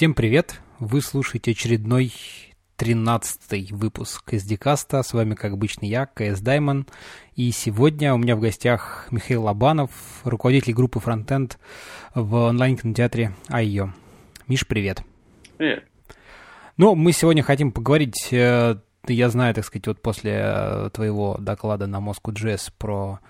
Всем привет! Вы слушаете очередной 13 выпуск SDCast. С вами, как обычно, я, КС Даймон. И сегодня у меня в гостях Михаил Лобанов, руководитель группы Frontend в онлайн-кинотеатре Айо. Миш, привет. Привет. Ну, мы сегодня хотим поговорить, э, я знаю, так сказать, вот после э, твоего доклада на Moscow.js про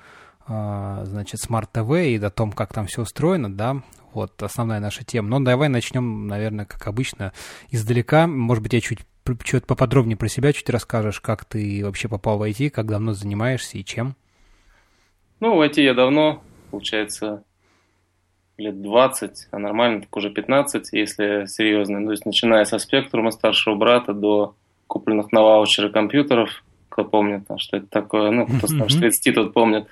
значит, Smart TV и о том, как там все устроено, да, вот основная наша тема. Но давай начнем, наверное, как обычно, издалека. Может быть, я чуть что-то поподробнее про себя чуть расскажешь, как ты вообще попал в IT, как давно занимаешься и чем? Ну, в IT я давно, получается, лет 20, а нормально так уже 15, если серьезно. То есть начиная со спектрума старшего брата до купленных на ваучеры компьютеров, кто помнит, что это такое, ну, кто старше 30, тот помнит.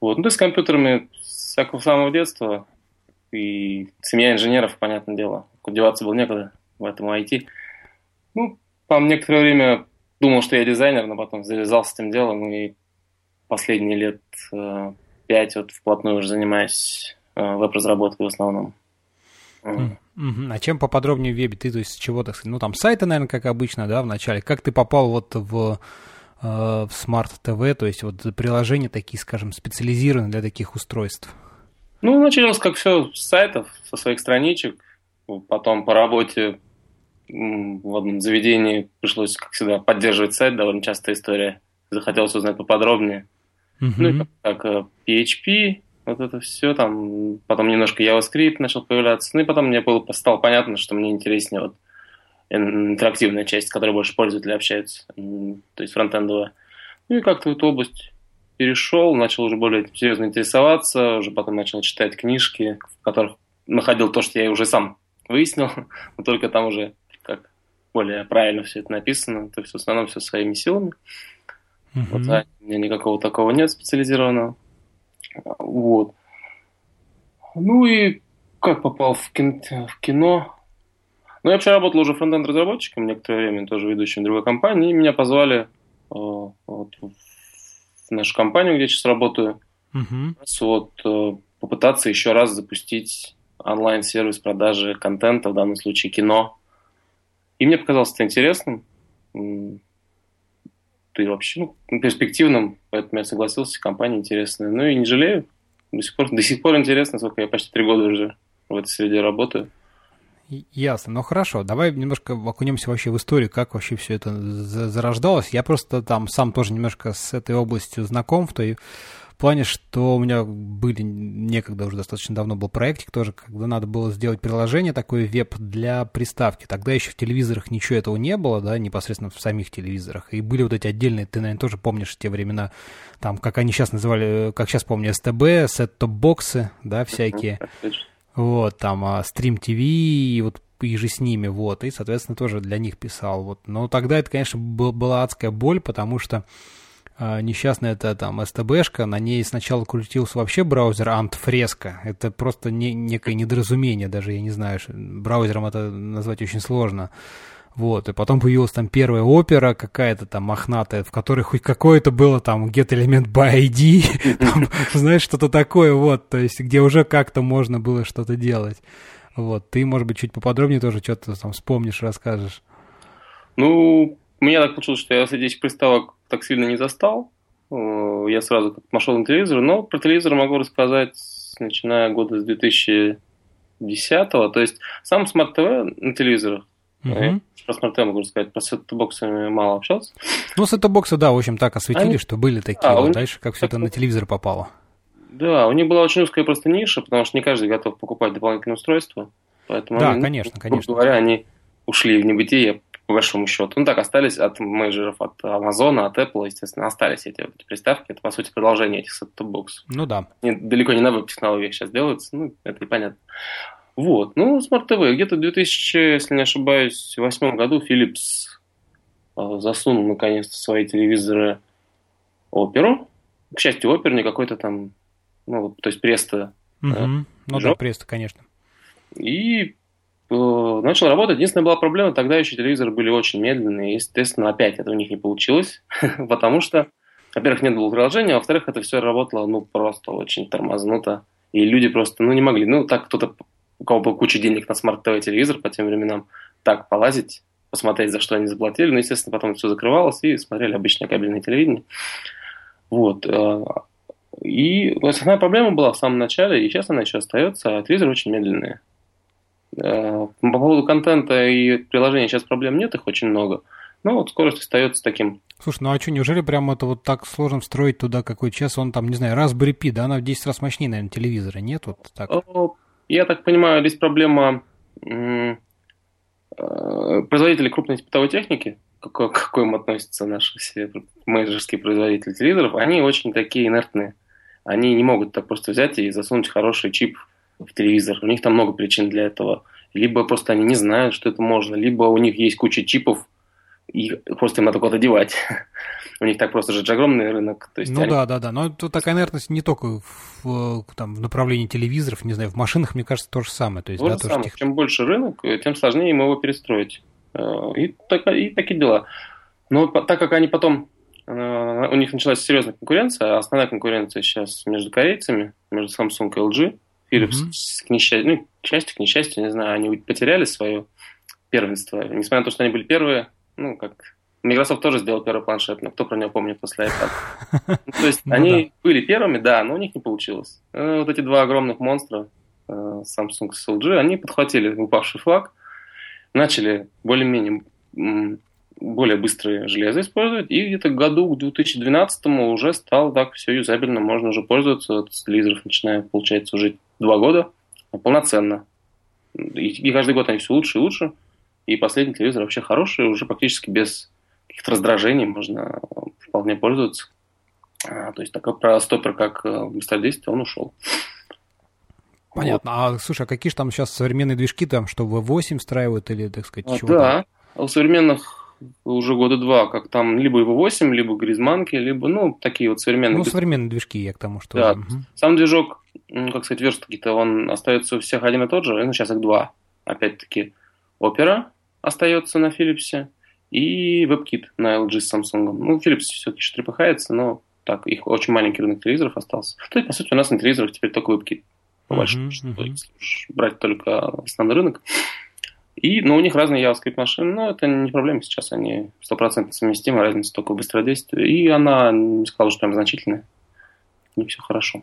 Вот, ну, то есть с компьютерами с самого детства, и семья инженеров, понятное дело, деваться было некуда в этом IT. Ну, там некоторое время думал, что я дизайнер, но потом завязался этим делом, и последние лет э, пять вот вплотную уже занимаюсь э, веб-разработкой в основном. А чем поподробнее в вебе? Ты, то есть, с чего, так сказать, ну, там сайты, наверное, как обычно, да, в начале. Как ты попал вот в, в Smart TV, то есть, вот приложения такие, скажем, специализированные для таких устройств? Ну, началось, как все, с сайтов, со своих страничек. Потом по работе в одном заведении пришлось, как всегда, поддерживать сайт, довольно частая история. Захотелось узнать поподробнее. Uh-huh. Ну, и как, как PHP, вот это все, там, потом немножко JavaScript начал появляться, ну и потом мне было, стало понятно, что мне интереснее вот интерактивная часть, с которой больше пользователи общаются, то есть фронтендовая. Ну и как-то в эту область перешел, начал уже более серьезно интересоваться, уже потом начал читать книжки, в которых находил то, что я уже сам выяснил, но только там уже как более правильно все это написано, то есть в основном все своими силами. Uh-huh. Вот, да, у меня никакого такого нет специализированного. Вот. Ну и как попал в, кин- в кино? Ну, я вообще работал уже фронтенд-разработчиком некоторое время, тоже ведущим другой компании, и меня позвали э, вот, в нашу компанию, где я сейчас работаю, uh-huh. вот, э, попытаться еще раз запустить онлайн-сервис продажи контента, в данном случае кино. И мне показалось это интересным и вообще ну, перспективным, поэтому я согласился, компания интересная. Ну и не жалею, до сих пор, до сих пор интересно, сколько я почти три года уже в этой среде работаю. Ясно, ну хорошо, давай немножко окунемся вообще в историю, как вообще все это зарождалось. Я просто там сам тоже немножко с этой областью знаком, в той плане, что у меня были некогда уже достаточно давно был проектик тоже, когда надо было сделать приложение такое веб для приставки. Тогда еще в телевизорах ничего этого не было, да, непосредственно в самих телевизорах. И были вот эти отдельные, ты, наверное, тоже помнишь те времена, там, как они сейчас называли, как сейчас помню, СТБ, сет-топ-боксы, да, всякие. Вот, там, а, Stream TV и вот и же с ними, вот, и, соответственно, тоже для них писал, вот. Но тогда это, конечно, был, была адская боль, потому что а, несчастная эта там СТБшка, на ней сначала крутился вообще браузер Antfresco. Это просто не, некое недоразумение, даже я не знаю, браузером это назвать очень сложно. Вот, и потом появилась там первая опера какая-то там мохнатая, в которой хоть какое-то было там get element by ID, там, знаешь, что-то такое, вот, то есть где уже как-то можно было что-то делать. Вот, ты, может быть, чуть поподробнее тоже что-то там вспомнишь, расскажешь. Ну, у меня так получилось, что я этих приставок так сильно не застал. Э, я сразу пошел на телевизор, но про телевизор могу рассказать, начиная года с 2010 -го. То есть сам TV на телевизорах Uh-huh. Про смарт могу сказать, про сет-боксами мало общался. Ну, сет-боксы, да, в общем, так осветили, Они... что были такие. А, вот дальше как все это на телевизор попало. Да, у них была очень узкая просто ниша, потому что не каждый готов покупать дополнительное устройство. Поэтому да, они, конечно, ну, конечно. говоря, они ушли в небытие по большому счету. Ну так, остались от менеджеров, от Amazon, от Apple, естественно, остались эти, вот, приставки. Это, по сути, продолжение этих сет-топ-боксов. Ну да. Они далеко не на веб-технологиях сейчас делаются, ну, это непонятно. Вот, ну, Smart TV. Где-то в 2000, если не ошибаюсь, в восьмом году Philips э, засунул наконец-то свои телевизоры оперу. К счастью, опер не какой-то там, ну, то есть Presto. Угу. Да, ну да, Presto, конечно. И Э, начал работать. Единственная была проблема, тогда еще телевизоры были очень медленные. И, естественно, опять это у них не получилось, потому что, во-первых, нет было приложения, а во-вторых, это все работало, ну, просто очень тормознуто. И люди просто, ну, не могли. Ну, так кто-то у кого был куча денег на смарт-ТВ телевизор по тем временам, так полазить, посмотреть, за что они заплатили. Ну, естественно, потом все закрывалось, и смотрели обычное кабельное телевидение. Вот. Э, и основная проблема была в самом начале, и сейчас она еще остается, а телевизоры очень медленные. Э, по поводу контента и приложения сейчас проблем нет, их очень много. Но вот скорость остается таким. Слушай, ну а что, неужели прям это вот так сложно встроить туда какой час? Он там, не знаю, Raspberry Pi, да, она в 10 раз мощнее, наверное, телевизора, нет? Вот так? Я так понимаю, здесь проблема э, производителей крупной бытовой техники, к какой относятся наши все менеджерские производители телевизоров, они очень такие инертные. Они не могут так просто взять и засунуть хороший чип в телевизор. У них там много причин для этого. Либо просто они не знают, что это можно, либо у них есть куча чипов, и просто им надо куда-то девать. У них так просто же огромный рынок. То есть ну они... да, да, да. Но тут такая инертность не только в, там, в направлении телевизоров, не знаю, в машинах, мне кажется, то же самое. То есть, то да, же самое. Тех... Чем больше рынок, тем сложнее ему его перестроить. Э, и, так, и такие дела. Но так как они потом э, у них началась серьезная конкуренция, а основная конкуренция сейчас между корейцами, между Samsung и LG. Philips, mm-hmm. к несчастью, ну, к счастью, к несчастью, не знаю, они потеряли свое первенство. Несмотря на то, что они были первые, ну, как Microsoft тоже сделал первый планшет, но кто про него помнит после iPad? То есть ну они были первыми, да, но у них не получилось. Э, вот эти два огромных монстра, Samsung и LG, они подхватили упавший флаг, начали более-менее более быстрое железо использовать, и где-то году к 2012 уже стал так все юзабельно, можно уже пользоваться, с телевизоров начиная, получается, уже два года полноценно. И, и каждый год они все лучше и лучше, и последний телевизор вообще хороший, уже практически без каких-то раздражений можно вполне пользоваться. А, то есть такой про стопер, как Mr. 10, он ушел. Понятно. Вот. А слушай, а какие же там сейчас современные движки там, что V8 встраивают или, так сказать, а, чего Да, там? у современных уже года два, как там либо V8, либо Гризманки, либо, ну, такие вот современные. Ну, современные движки, я к тому, что... Да, угу. сам движок, ну, как сказать, верстки-то, он остается у всех один и тот же, ну, сейчас их два. Опять-таки, Opera остается на Philips и WebKit на LG с Samsung. Ну, Philips все-таки трепыхается, но так, их очень маленький рынок телевизоров остался. То есть, по сути, у нас на телевизорах теперь только WebKit по большому uh-huh, uh-huh. брать только основной рынок. И, ну, у них разные JavaScript машины, но это не проблема сейчас, они стопроцентно совместимы, разница только в быстродействии. И она не сказала, что прям значительная. Не все хорошо.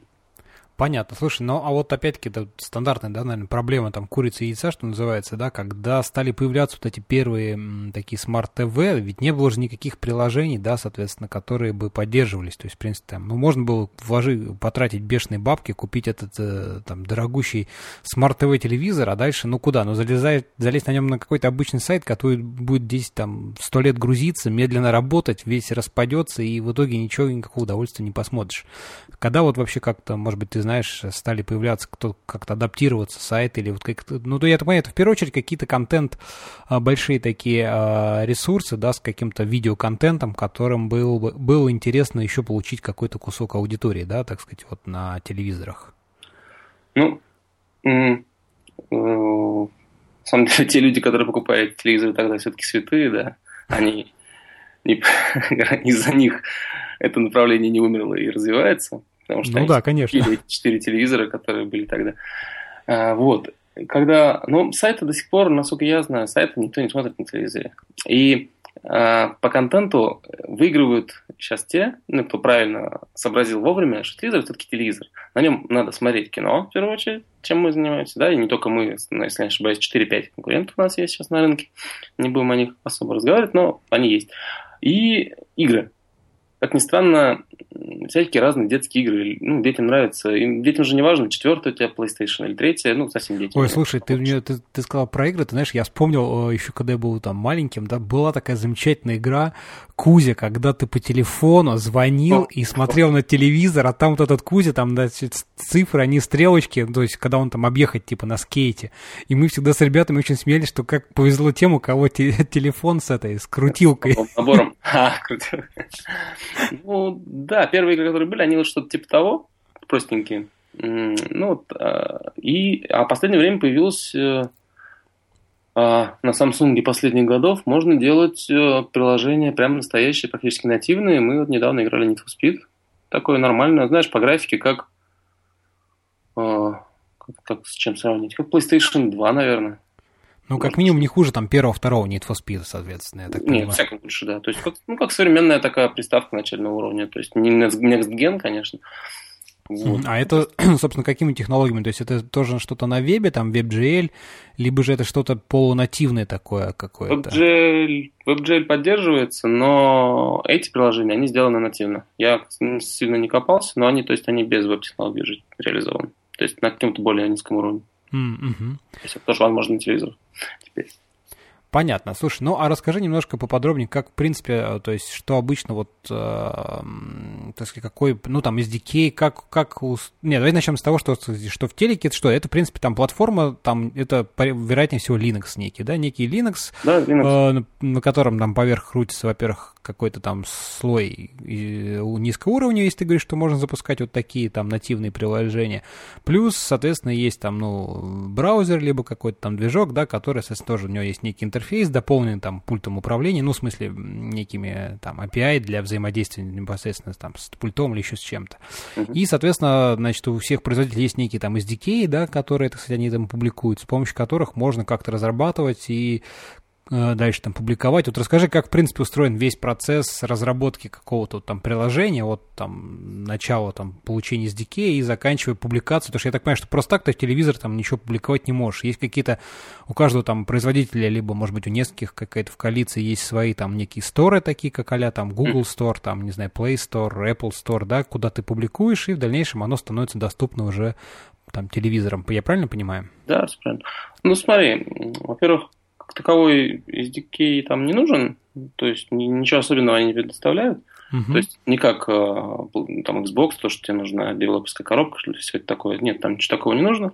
Понятно. Слушай, ну а вот опять-таки это стандартная, да, наверное, проблема там курицы и яйца, что называется, да, когда стали появляться вот эти первые м, такие смарт-ТВ, ведь не было же никаких приложений, да, соответственно, которые бы поддерживались. То есть, в принципе, там, ну, можно было вложить, потратить бешеные бабки, купить этот э, там дорогущий смарт-ТВ телевизор, а дальше, ну куда? Ну залезать, залезть на нем на какой-то обычный сайт, который будет 10 там 100 лет грузиться, медленно работать, весь распадется, и в итоге ничего, никакого удовольствия не посмотришь. Когда вот вообще как-то, может быть, ты знаешь, стали появляться, кто как-то адаптироваться сайт или вот как-то, ну, то я это понимаю, это в первую очередь какие-то контент, а, большие такие а, ресурсы, да, с каким-то видеоконтентом, которым был, было интересно еще получить какой-то кусок аудитории, да, так сказать, вот на телевизорах. Ну, э, самом деле, те люди, которые покупают телевизоры, тогда все-таки святые, да, они из-за них это направление не умерло и развивается. Потому что ну да, конечно. эти четыре телевизора, которые были тогда. А, вот. Когда, ну, сайты до сих пор, насколько я знаю, сайты никто не смотрит на телевизоре. И а, по контенту выигрывают сейчас те, ну, кто правильно сообразил вовремя, что телевизор все-таки телевизор. На нем надо смотреть кино, в первую очередь, чем мы занимаемся, да, и не только мы, ну, если не ошибаюсь, 4-5 конкурентов у нас есть сейчас на рынке. Не будем о них особо разговаривать, но они есть. И игры как ни странно, всякие разные детские игры. Ну, детям нравится. И детям же не важно, четвертая у тебя PlayStation или третья, ну, совсем детям. Ой, слушай, ты, мне, ты, ты сказал про игры, ты знаешь, я вспомнил э, еще, когда я был там маленьким, да, была такая замечательная игра Кузя, когда ты по телефону звонил О, и смотрел на телевизор, а там вот этот Кузя, там, да, цифры, они стрелочки, то есть, когда он там объехать, типа, на скейте. И мы всегда с ребятами очень смеялись, что как повезло тем, у кого телефон с этой, с крутилкой. Набором. А, крутилкой. Ну, да, первые игры, которые были, они вот что-то типа того, простенькие. Ну, вот, а, и, а в последнее время появилось э, а, на Samsung последних годов можно делать э, приложения прям настоящие, практически нативные. Мы вот недавно играли Need for Speed. Такое нормальное, знаешь, по графике, как, а, как, как с чем сравнить? Как PlayStation 2, наверное. Ну, как минимум, не хуже там первого, второго Need for Speed, соответственно, я так Нет, понимаю. всяком лучше, да. То есть, как, ну, как современная такая приставка начального уровня. То есть, не Next Gen, конечно. Вот. А это, собственно, какими технологиями? То есть это тоже что-то на вебе, там WebGL, либо же это что-то полунативное такое какое-то? WebGL, WebGL поддерживается, но эти приложения, они сделаны нативно. Я сильно не копался, но они, то есть, они без веб-технологий реализованы. То есть на каком-то более низком уровне. Mm-hmm. То есть это тоже возможно на телевизор теперь. Понятно. Слушай, ну а расскажи немножко поподробнее, как, в принципе, э, то есть, что обычно вот, э, так сказать, какой, ну там, SDK, как, как, у... нет, давай начнем с того, что, что в телеке, это что, это, в принципе, там платформа, там, это, вероятнее всего, Linux некий, да, некий Linux, да, Linux. Э, на котором там поверх крутится, во-первых, какой-то там слой низкого уровня, если ты говоришь, что можно запускать вот такие там нативные приложения. Плюс, соответственно, есть там, ну, браузер, либо какой-то там движок, да, который, соответственно, тоже у него есть некий интерфейс, дополненный там пультом управления, ну, в смысле, некими там API для взаимодействия непосредственно там с пультом или еще с чем-то. Uh-huh. И, соответственно, значит, у всех производителей есть некие там SDK, да, которые, так сказать, они там публикуют, с помощью которых можно как-то разрабатывать и Э, дальше там публиковать. Вот расскажи, как, в принципе, устроен весь процесс разработки какого-то там приложения, от там начала там получения SDK и заканчивая публикацию, потому что я так понимаю, что просто так ты в телевизор там ничего публиковать не можешь. Есть какие-то, у каждого там производителя, либо, может быть, у нескольких какая-то в коалиции есть свои там некие сторы такие, как а там Google Store, там, не знаю, Play Store, Apple Store, да, куда ты публикуешь, и в дальнейшем оно становится доступно уже там телевизором. Я правильно понимаю? Да, правильно. Ну, смотри, во-первых, как таковой SDK там не нужен, то есть ничего особенного они не предоставляют. Uh-huh. То есть не как э, там Xbox, то, что тебе нужна девелоперская коробка, что все это такое. Нет, там ничего такого не нужно.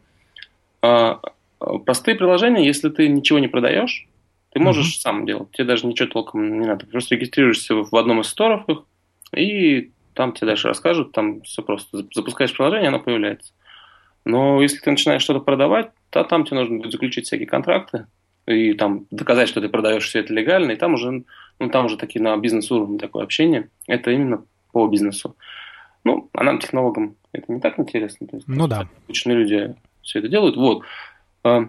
А, а, простые приложения, если ты ничего не продаешь, ты можешь uh-huh. сам делать. Тебе даже ничего толком не надо. Ты просто регистрируешься в одном из сторов их, и там тебе дальше расскажут, там все просто. Запускаешь приложение, оно появляется. Но если ты начинаешь что-то продавать, то там тебе нужно будет заключить всякие контракты, и там доказать, что ты продаешь все это легально, и там уже, ну, там уже такие на бизнес-уровне такое общение. Это именно по бизнесу. Ну, а нам, технологам, это не так интересно. То есть, ну да. Обычные люди все это делают. Вот. А,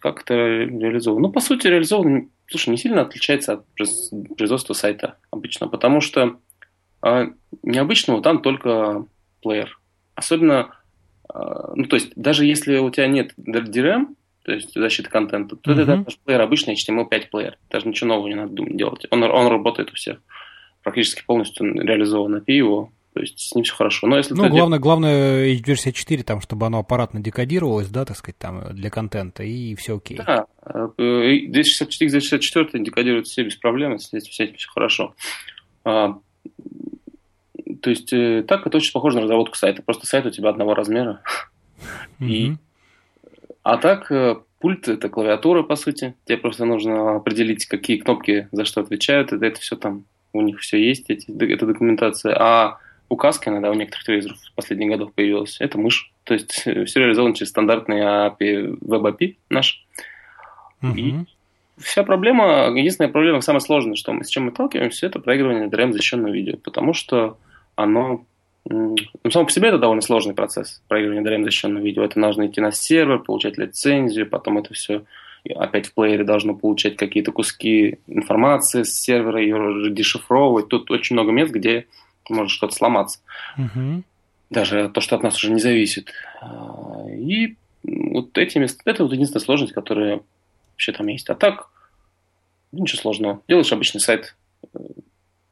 как это реализовано? Ну, по сути, реализовано, слушай, не сильно отличается от производства сайта обычно, потому что а, необычного там только плеер. Особенно, а, ну, то есть, даже если у тебя нет DRM, то есть защита контента, то mm-hmm. это наш плеер обычный HTML5 плеер. Даже ничего нового не надо думать делать. Он, он работает у всех. Практически полностью реализован API его. То есть с ним все хорошо. Но если ну, главное, дел... главное H264, там, чтобы оно аппаратно декодировалось, да, так сказать, там, для контента, и все окей. Да, 264 264 декодируют все без проблем, с этим все хорошо. А, то есть э, так это очень похоже на разработку сайта. Просто сайт у тебя одного размера. Mm-hmm. И а так, э, пульт это клавиатура, по сути. Тебе просто нужно определить, какие кнопки за что отвечают. Это, это все там, у них все есть, эти, эта документация. А указка иногда у некоторых телевизоров в последних годах появилась. Это мышь. То есть э, все реализовано через стандартный API, Web API наш. Угу. И вся проблема, единственная проблема, самая сложная, что мы, с чем мы сталкиваемся, это проигрывание DRM защищенного видео. Потому что оно ну, само по себе это довольно сложный процесс проигрывания DRM защищенного видео. Это нужно идти на сервер, получать лицензию, потом это все опять в плеере должно получать какие-то куски информации с сервера, ее дешифровывать. Тут очень много мест, где может что-то сломаться. Угу. Даже то, что от нас уже не зависит. А, и вот эти места, это вот единственная сложность, которая вообще там есть. А так, ничего сложного. Делаешь обычный сайт, э,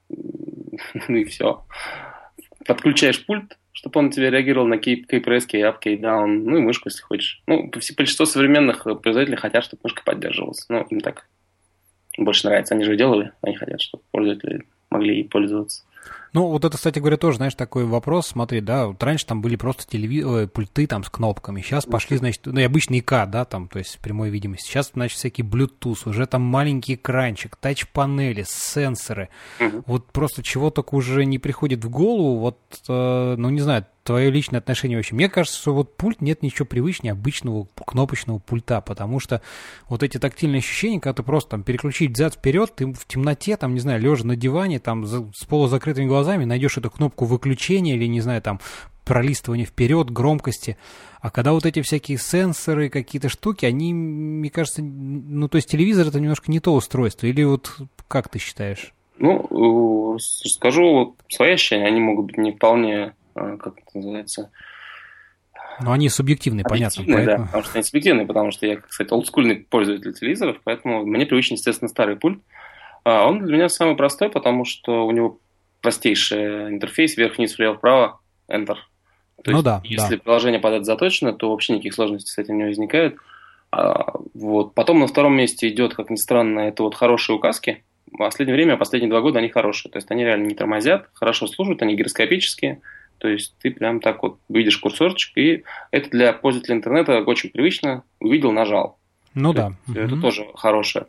и все подключаешь пульт, чтобы он тебе реагировал на key up, down, ну и мышку, если хочешь. Ну, большинство современных производителей хотят, чтобы мышка поддерживалась. Ну, им так больше нравится. Они же делали, они хотят, чтобы пользователи могли ей пользоваться. Ну, вот это, кстати говоря, тоже, знаешь, такой вопрос. Смотри, да, вот раньше там были просто телеви... Ой, пульты там с кнопками. Сейчас пошли, значит, ну и обычный ИК, да, там, то есть прямой видимости. Сейчас, значит, всякий Bluetooth, уже там маленький экранчик, тач-панели, сенсоры. Угу. Вот просто чего только уже не приходит в голову. Вот, э, ну, не знаю, твое личное отношение вообще. Мне кажется, что вот пульт нет ничего привычнее обычного кнопочного пульта, потому что вот эти тактильные ощущения, когда ты просто там переключить взад вперед, ты в темноте, там, не знаю, лежа на диване, там с полузакрытыми глазами найдешь эту кнопку выключения или, не знаю, там пролистывания вперед, громкости. А когда вот эти всякие сенсоры, какие-то штуки, они, мне кажется, ну, то есть телевизор это немножко не то устройство. Или вот как ты считаешь? Ну, скажу свои ощущения, они могут быть не вполне, как это называется, но они субъективные, понятно. Поэтому... Да, потому что они субъективные, потому что я, кстати, олдскульный пользователь телевизоров, поэтому мне привычен, естественно, старый пульт. А он для меня самый простой, потому что у него простейший интерфейс вверх-вниз, влево-вправо, Enter. То ну есть, да, если да. приложение подать заточено, то вообще никаких сложностей с этим не возникает. А, вот. Потом на втором месте идет, как ни странно, это вот хорошие указки. В последнее время, последние два года они хорошие. То есть они реально не тормозят, хорошо служат, они гироскопические. То есть ты прям так вот видишь курсорчик, и это для пользователя интернета очень привычно. Увидел, нажал. Ну да. Это угу. тоже хорошее.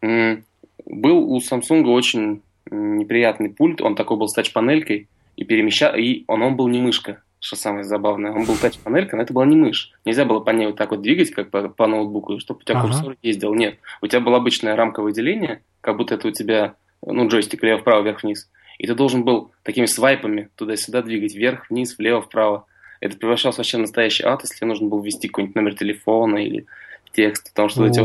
Был у Samsung очень неприятный пульт, он такой был с тач-панелькой, и перемещал, и он, он был не мышка, что самое забавное. Он был тач-панелька, но это была не мышь. Нельзя было по ней вот так вот двигать, как по, по ноутбуку, чтобы у тебя ага. курсор ездил. Нет, у тебя было обычное рамковое деление, как будто это у тебя, ну, джойстик лево-вправо, вверх-вниз. И ты должен был такими свайпами туда-сюда двигать, вверх, вниз, влево, вправо. Это превращалось вообще в настоящий ад, если нужно было ввести какой-нибудь номер телефона или текст, потому что эти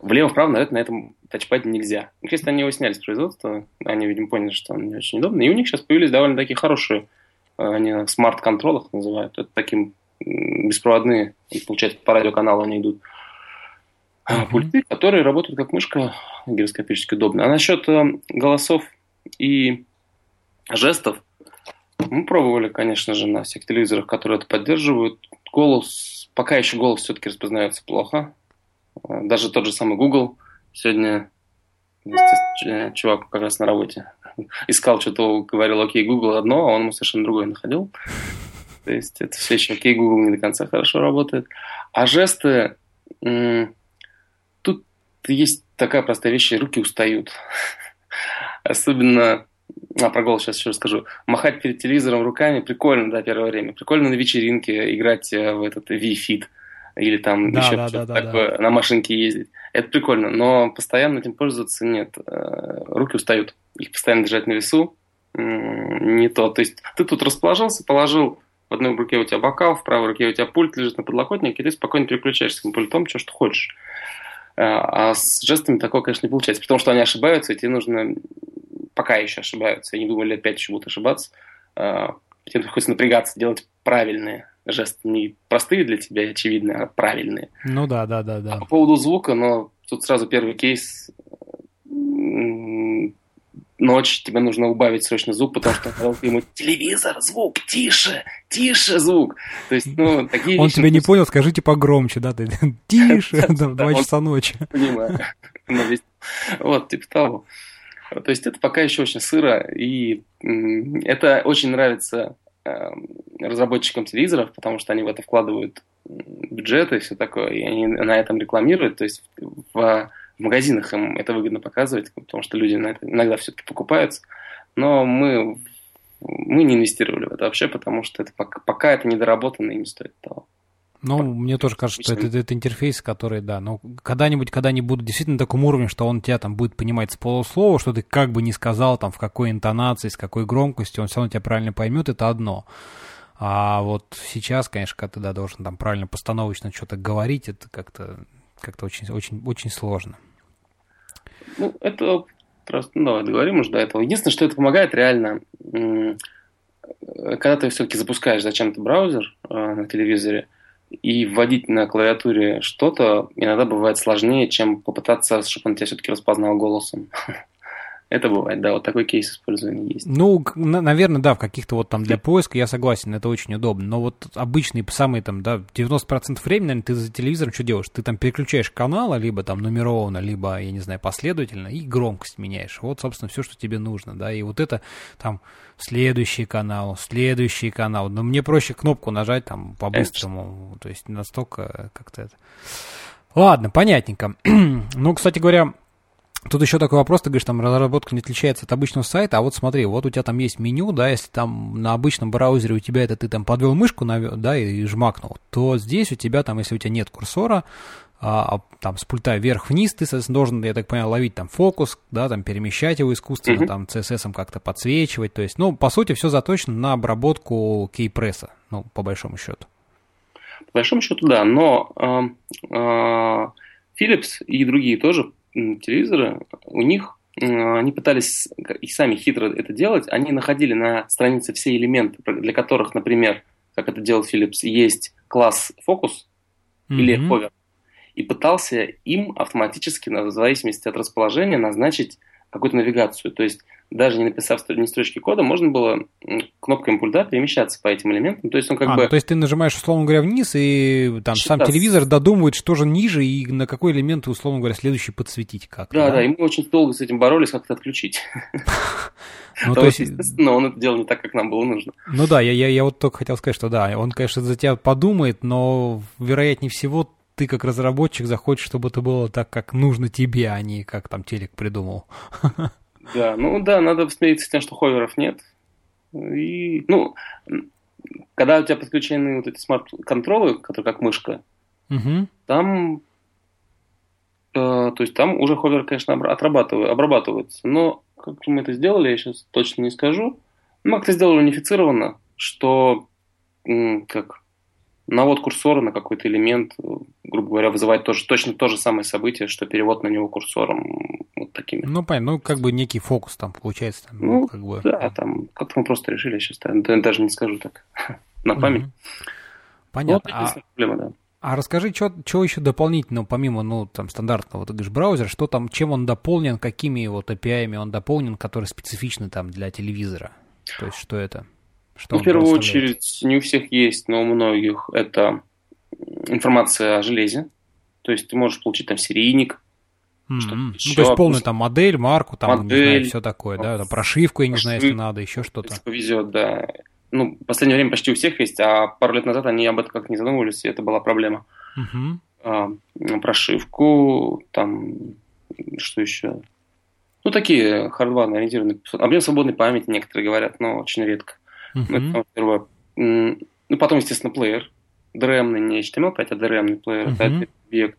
влево-вправо, наверное, на этом тачпаде нельзя. Ну, если они его сняли с производства, они, видимо, поняли, что он не очень удобно. И у них сейчас появились довольно такие хорошие, э, они смарт-контролах называют, это таким беспроводные, получается, по радиоканалу они идут. Uh-huh. Пульты, которые работают как мышка, гироскопически удобно. А насчет э, голосов и жестов. Мы пробовали, конечно же, на всех телевизорах, которые это поддерживают. Голос, пока еще голос все-таки распознается плохо. Даже тот же самый Google сегодня чувак как раз на работе искал что-то, говорил окей, Google одно, а он ему совершенно другое находил. То есть это все еще окей, Google не до конца хорошо работает. А жесты, тут есть такая простая вещь, руки устают. Особенно а про голос сейчас еще расскажу. Махать перед телевизором руками прикольно, да, первое время. Прикольно на вечеринке играть э, в этот Wii-Fit или там да, еще да, что-то да, такое, да. на машинке ездить. Это прикольно, но постоянно этим пользоваться нет. Э, руки устают. Их постоянно держать на весу не то. То есть ты тут расположился, положил в одной руке у тебя бокал, в правой руке у тебя пульт лежит на подлокотнике, и ты спокойно переключаешься на пультом, что, что хочешь. Э, а с жестами такого, конечно, не получается, потому что они ошибаются, и тебе нужно пока еще ошибаются. Я не думаю, лет пять еще будут ошибаться. А, тебе приходится напрягаться, делать правильные жесты. Не простые для тебя, очевидные, а правильные. Ну да, да, да, да. А по поводу звука, но тут сразу первый кейс. Ночь, тебе нужно убавить срочно звук, потому что ты ему телевизор, звук, тише, тише звук. То есть, ну, такие Он тебя не понял, скажите погромче, да, ты тише, два часа ночи. Понимаю. Вот, типа того. То есть это пока еще очень сыро, и это очень нравится эм, разработчикам телевизоров, потому что они в это вкладывают бюджеты и все такое, и они на этом рекламируют, то есть в, в магазинах им это выгодно показывать, потому что люди на это иногда все-таки покупаются, но мы, мы не инвестировали в это вообще, потому что это пока, пока это недоработано и не стоит того. Ну, мне тоже кажется, что это, это интерфейс, который, да, но когда-нибудь, когда они будут действительно на таком уровне, что он тебя там будет понимать с полуслова, что ты как бы не сказал, там, в какой интонации, с какой громкостью, он все равно тебя правильно поймет, это одно. А вот сейчас, конечно, когда ты да, должен там правильно постановочно что-то говорить, это как-то как очень, очень, очень сложно. Ну, это просто, ну, давай договорим уже до этого. Единственное, что это помогает реально, когда ты все-таки запускаешь зачем-то браузер э, на телевизоре, и вводить на клавиатуре что-то иногда бывает сложнее, чем попытаться, чтобы он тебя все-таки распознал голосом. Это бывает, да, вот такой кейс использования есть. Ну, наверное, да, в каких-то вот там для поиска я согласен, это очень удобно. Но вот обычные самые там, да, 90% времени, наверное, ты за телевизором что делаешь? Ты там переключаешь каналы, либо там нумерованно, либо, я не знаю, последовательно, и громкость меняешь. Вот, собственно, все, что тебе нужно, да, и вот это там следующий канал, следующий канал. Но мне проще кнопку нажать там по-быстрому, то есть настолько как-то это... Ладно, понятненько. ну, кстати говоря, Тут еще такой вопрос, ты говоришь, там разработка не отличается от обычного сайта, а вот смотри, вот у тебя там есть меню, да, если там на обычном браузере у тебя это ты там подвел мышку, да, и жмакнул, то здесь у тебя там, если у тебя нет курсора, а, там с пульта вверх-вниз ты, соответственно, должен, я так понимаю, ловить там фокус, да, там перемещать его искусственно, mm-hmm. там CSS как-то подсвечивать, то есть, ну, по сути, все заточено на обработку кейпресса, ну, по большому счету. По большому счету, да, но э, э, Philips и другие тоже телевизоры, у них они пытались и сами хитро это делать, они находили на странице все элементы, для которых, например, как это делал Philips, есть класс фокус mm-hmm. или hover, и пытался им автоматически, в зависимости от расположения, назначить какую-то навигацию. То есть даже не написав ни строчки кода, можно было кнопками пульта перемещаться по этим элементам. То есть он как а, бы... Ну, то есть ты нажимаешь, условно говоря, вниз, и там Считаться. сам телевизор додумывает, что же ниже, и на какой элемент, условно говоря, следующий подсветить как Да, да, да, и мы очень долго с этим боролись, как это отключить. Ну, то есть, естественно, он это делал не так, как нам было нужно. Ну да, я, я, я вот только хотел сказать, что да, он, конечно, за тебя подумает, но, вероятнее всего, ты как разработчик захочешь, чтобы это было так, как нужно тебе, а не как там телек придумал. Да, ну да, надо смириться с тем, что ховеров нет. И, ну, когда у тебя подключены вот эти смарт-контролы, которые как мышка, угу. там, э, то есть там уже ховер, конечно, отрабатывает, обрабатывается. Но как мы это сделали, я сейчас точно не скажу. Мы как-то сделали унифицированно, что как навод курсора на какой-то элемент, грубо говоря, вызывает тоже, точно то же самое событие, что перевод на него курсором вот такими. Ну, понятно, ну, как бы некий фокус там получается. Там, ну, как бы... да, там, как-то мы просто решили, сейчас даже не скажу так, на память. Понятно. Ну, вот, а... проблема, да. А расскажи, что еще дополнительно, помимо, ну, там, стандартного, ты говоришь, браузера, что там, чем он дополнен, какими вот API он дополнен, которые специфичны там для телевизора? То есть, что это? Что ну, в первую очередь, не у всех есть, но у многих это информация о железе. То есть ты можешь получить там серийник, Mm-hmm. Ну, то есть полную там модель, марку, там, модель, не знаю, все такое, да, там, прошивку, я не знаю, если надо, еще что-то. Если повезет, да. Ну, в последнее время почти у всех есть, а пару лет назад они об этом как не задумывались, и это была проблема. Mm-hmm. А, прошивку, там, что еще? Ну, такие хардварно ориентированные. Объем свободной памяти некоторые говорят, но очень редко. Uh-huh. Это Ну, потом, естественно, плеер. DRM, не HTML5, а DRM плеер. Uh-huh. Это объект.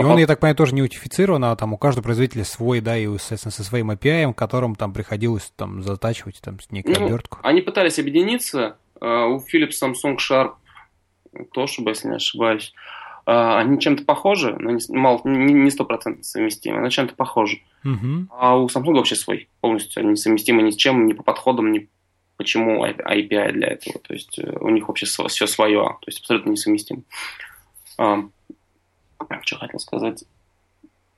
И он, я так понимаю, тоже не утифицирован, а там у каждого производителя свой, да, и, соответственно, со своим API, которым там приходилось там затачивать там некую ну, обертку. Они пытались объединиться. Uh, у Philips Samsung Sharp, то, чтобы, если не ошибаюсь, uh, они чем-то похожи, но не, мало, не стопроцентно совместимы, но чем-то похожи. Uh-huh. А у Samsung вообще свой, полностью они несовместимы ни с чем, ни по подходам, ни Почему API для этого? То есть э, у них вообще все свое, то есть абсолютно несовместимо. А, что хотел сказать?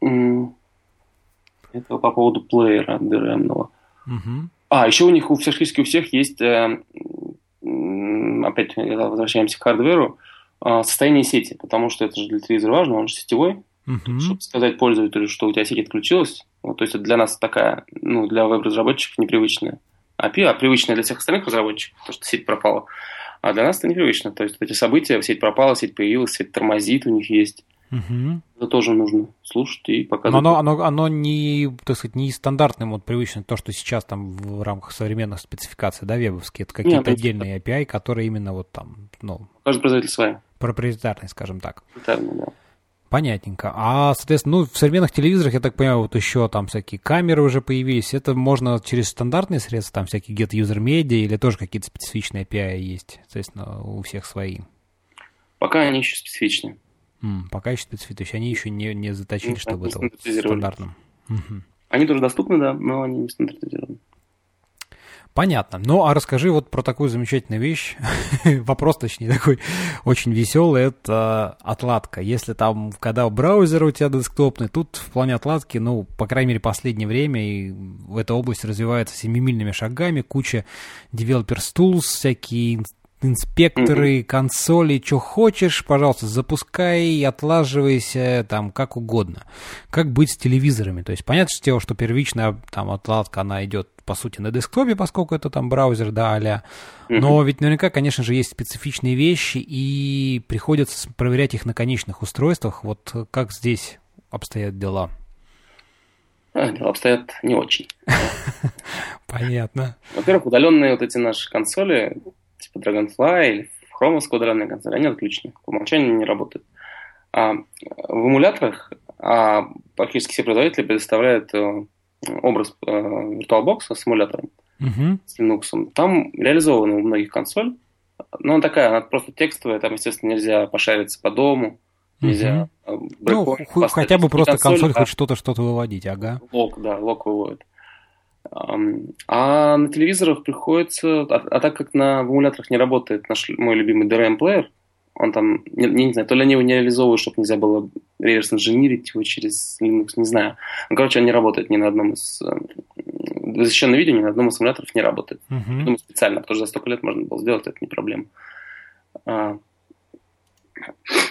Это по поводу плеера DRM. Угу. А, еще у них у практически у всех есть, э, опять возвращаемся к хардверу, э, состояние сети, потому что это же для телевизора важно, он же сетевой. Угу. Чтобы сказать пользователю, что у тебя сеть отключилась, вот, то есть это для нас такая, ну, для веб-разработчиков непривычная API, а привычная для всех остальных разработчиков, потому что сеть пропала. А для нас это непривычно. То есть эти события, сеть пропала, сеть появилась, сеть тормозит у них есть. Угу. Это тоже нужно слушать и показывать. Но оно, оно, оно не, так сказать, не стандартным, вот привычно то, что сейчас там в рамках современных спецификаций, да, вебовские, это какие-то Нет, отдельные. API, которые именно вот там, ну... Каждый производитель свои. Проприетарный, скажем так. Проприетарный, да. Понятненько. А, соответственно, ну, в современных телевизорах, я так понимаю, вот еще там всякие камеры уже появились. Это можно через стандартные средства, там всякие get user media или тоже какие-то специфичные API есть, соответственно, у всех свои? Пока они еще специфичны. М, пока еще специфичны, то есть они еще не, не заточили, ну, чтобы это вот стандартным. Угу. Они тоже доступны, да, но они не стандартизированы. Понятно. Ну, а расскажи вот про такую замечательную вещь. Вопрос, точнее, такой очень веселый. Это отладка. Если там, когда браузер у тебя десктопный, тут в плане отладки, ну, по крайней мере, последнее время и в этой области развивается семимильными шагами, куча developers tools, всякие инспекторы, консоли, что хочешь, пожалуйста, запускай, отлаживайся, там, как угодно. Как быть с телевизорами? То есть, понятно, что, что первичная там отладка, она идет, по сути, на десктопе, поскольку это там браузер, да, а Но ведь наверняка, конечно же, есть специфичные вещи, и приходится проверять их на конечных устройствах. Вот как здесь обстоят дела? Дела обстоят не очень. Понятно. Во-первых, удаленные вот эти наши консоли, типа Dragonfly или хромовского удаленной консоли, они отключены. По умолчанию не работают. А в эмуляторах а, практически все производители предоставляют э, образ э, VirtualBox с эмулятором, uh-huh. с Linux. Там реализована у многих консоль, но она такая, она просто текстовая, там, естественно, нельзя пошариться по дому, нельзя... Uh-huh. Ну, хотя бы просто консоль, консоль а... хоть что-то, что-то выводить, ага. Лок, да, лок выводит. А на телевизорах приходится, а, а так как на эмуляторах не работает наш мой любимый DRM-плеер, он там, не, не знаю, то ли они его не реализовывают, чтобы нельзя было реверс инженерить его через Linux, не знаю. Ну, короче, он не работает ни на одном из... Э, защищенное видео ни на одном из эмуляторов не работает. Uh-huh. Думаю, специально, потому что за столько лет можно было сделать, это не проблема. А,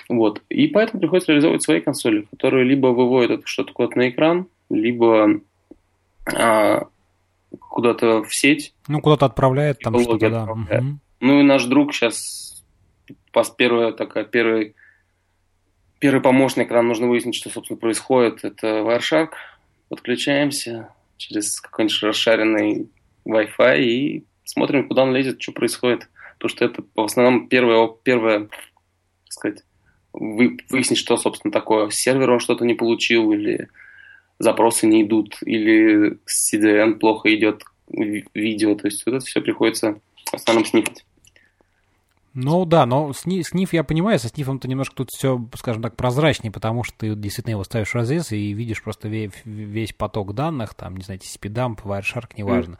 вот. И поэтому приходится реализовывать свои консоли, которые либо выводят что-то куда-то на экран, либо а, куда-то в сеть. Ну, куда-то отправляет там что-то, да. Угу. Ну и наш друг сейчас первая такая, первый, первый помощник, нам нужно выяснить, что, собственно, происходит. Это Wireshark. Подключаемся через какой-нибудь расшаренный Wi-Fi и смотрим, куда он лезет, что происходит. Потому что это в основном первое, первое так сказать, вы, выяснить, что, собственно, такое. С он что-то не получил, или запросы не идут, или CDN плохо идет видео. То есть вот это все приходится в основном снифать. Ну да, но сни, сниф я понимаю, со снифом-то немножко тут все, скажем так, прозрачнее, потому что ты действительно его ставишь в разрез и видишь просто весь, весь поток данных, там, не знаю, TCP-дамп, Wireshark, неважно.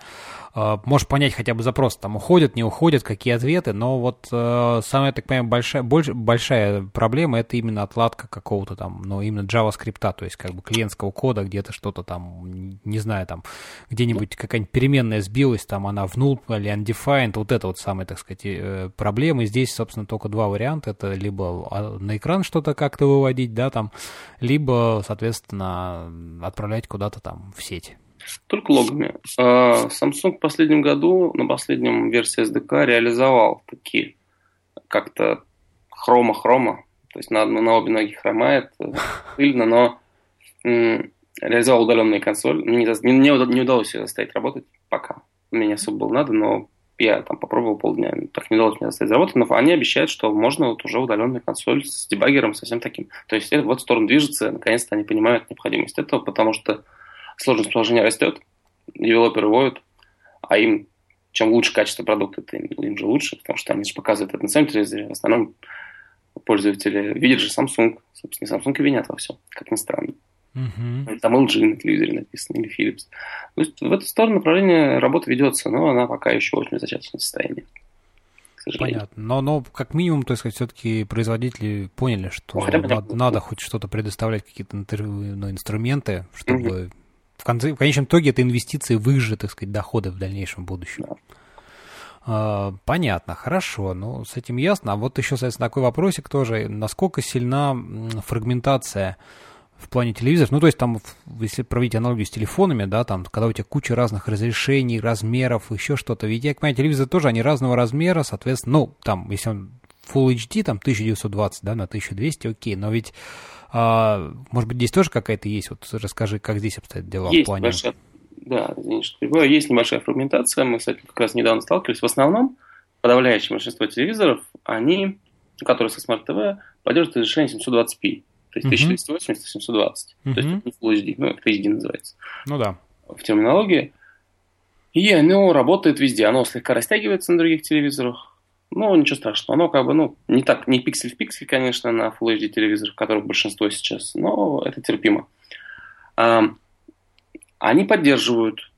Mm. Uh, можешь понять хотя бы запрос, там, уходят, не уходят, какие ответы, но вот uh, самая, так понимаю, большая, больш, большая проблема это именно отладка какого-то там, ну, именно JavaScript, то есть как бы клиентского кода, где-то что-то там, не знаю, там, где-нибудь какая-нибудь переменная сбилась, там, она в null или undefined, вот это вот самая, так сказать, э, проблема, здесь, собственно, только два варианта. Это либо а, на экран что-то как-то выводить, да, там, либо, соответственно, отправлять куда-то там в сеть. Только логами. А, Samsung в последнем году, на последнем версии SDK реализовал такие как-то хрома-хрома, то есть на, на обе ноги хромает, пыльно, но реализовал удаленную консоль. Мне не, не, не удалось ее заставить работать пока. Мне не особо было надо, но я там попробовал полдня, так не удалось мне заставить заработать, но они обещают, что можно вот уже удаленную консоль с дебаггером совсем таким. То есть это в эту сторону движется, наконец-то они понимают необходимость этого, потому что сложность приложения растет, девелоперы воют, а им чем лучше качество продукта, тем им же лучше, потому что они же показывают это на своем телевизоре. В основном пользователи видят же Samsung. Собственно, Samsung и винят во всем, как ни странно. Uh-huh. Там LG на телевизоре написано, или Philips. То есть в эту сторону направление работа ведется, но она пока еще очень в зачаточном состоянии. Понятно. Но, но как минимум, то есть все-таки производители поняли, что ну, надо, надо хоть что-то предоставлять, какие-то ну, инструменты, чтобы uh-huh. в, конце, в конечном итоге это инвестиции в их же, так сказать, доходы в дальнейшем будущем. Да. Uh, понятно, хорошо, ну, с этим ясно. А вот еще, соответственно, такой вопросик тоже. Насколько сильна фрагментация в плане телевизоров, ну, то есть там, если проводить аналогию с телефонами, да, там, когда у тебя куча разных разрешений, размеров, еще что-то, ведь, я понимаю, телевизоры тоже, они разного размера, соответственно, ну, там, если он Full HD, там, 1920, да, на 1200, окей, но ведь, а, может быть, здесь тоже какая-то есть, вот расскажи, как здесь обстоят дела есть в плане... Большая, да, извини, что перебиваю, есть небольшая фрагментация, мы, кстати, как раз недавно сталкивались, в основном подавляющее большинство телевизоров, они, которые со Smart TV, поддерживают разрешение 720p, то есть 1280 и 720. Uh-huh. То есть это не Full HD, ну, это HD называется. Ну да. В терминологии. И оно работает везде. Оно слегка растягивается на других телевизорах. Ну, ничего страшного. Оно как бы, ну, не так, не пиксель в пиксель, конечно, на Full HD телевизорах, которых большинство сейчас, но это терпимо. А, они поддерживают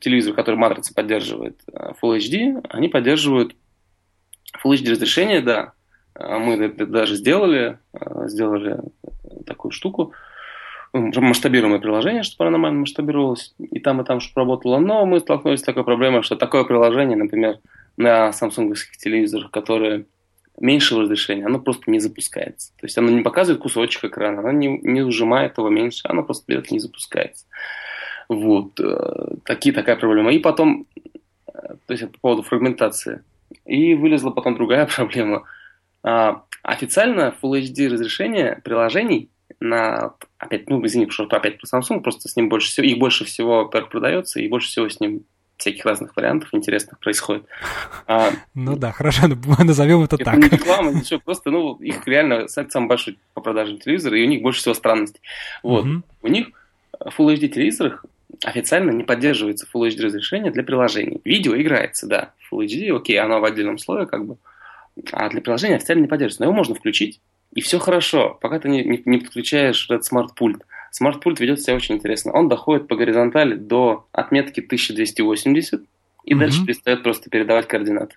телевизор, который матрица поддерживает э, Full HD, они поддерживают Full HD разрешение, да, а мы это даже сделали, а, сделали такую штуку, масштабируемое приложение, чтобы оно нормально масштабировалось, и там, и там, чтобы работало. Но мы столкнулись с такой проблемой, что такое приложение, например, на самсунговских телевизорах, которые меньшего разрешения, оно просто не запускается. То есть оно не показывает кусочек экрана, оно не, не ужимает его меньше, оно просто берет не запускается. Вот. Э, такие, такая проблема. И потом, э, то есть по поводу фрагментации. И вылезла потом другая проблема – а, официально Full HD разрешение приложений на, опять, ну, извини, что опять про Samsung, просто с ним больше всего, их больше всего, продается, и больше всего с ним всяких разных вариантов интересных происходит. А, ну да, хорошо, назовем это, это так. Не реклама, ничего, просто, ну, их реально сайт самый большой по продаже телевизора, и у них больше всего странностей. Вот. Угу. У них в Full HD телевизорах официально не поддерживается Full HD разрешение для приложений. Видео играется, да, Full HD, окей, оно в отдельном слое, как бы, а для приложения официально не поддерживается. Но его можно включить, и все хорошо, пока ты не, не, не подключаешь этот смарт-пульт. Смарт-пульт ведет себя очень интересно. Он доходит по горизонтали до отметки 1280 и mm-hmm. дальше перестает просто передавать координаты.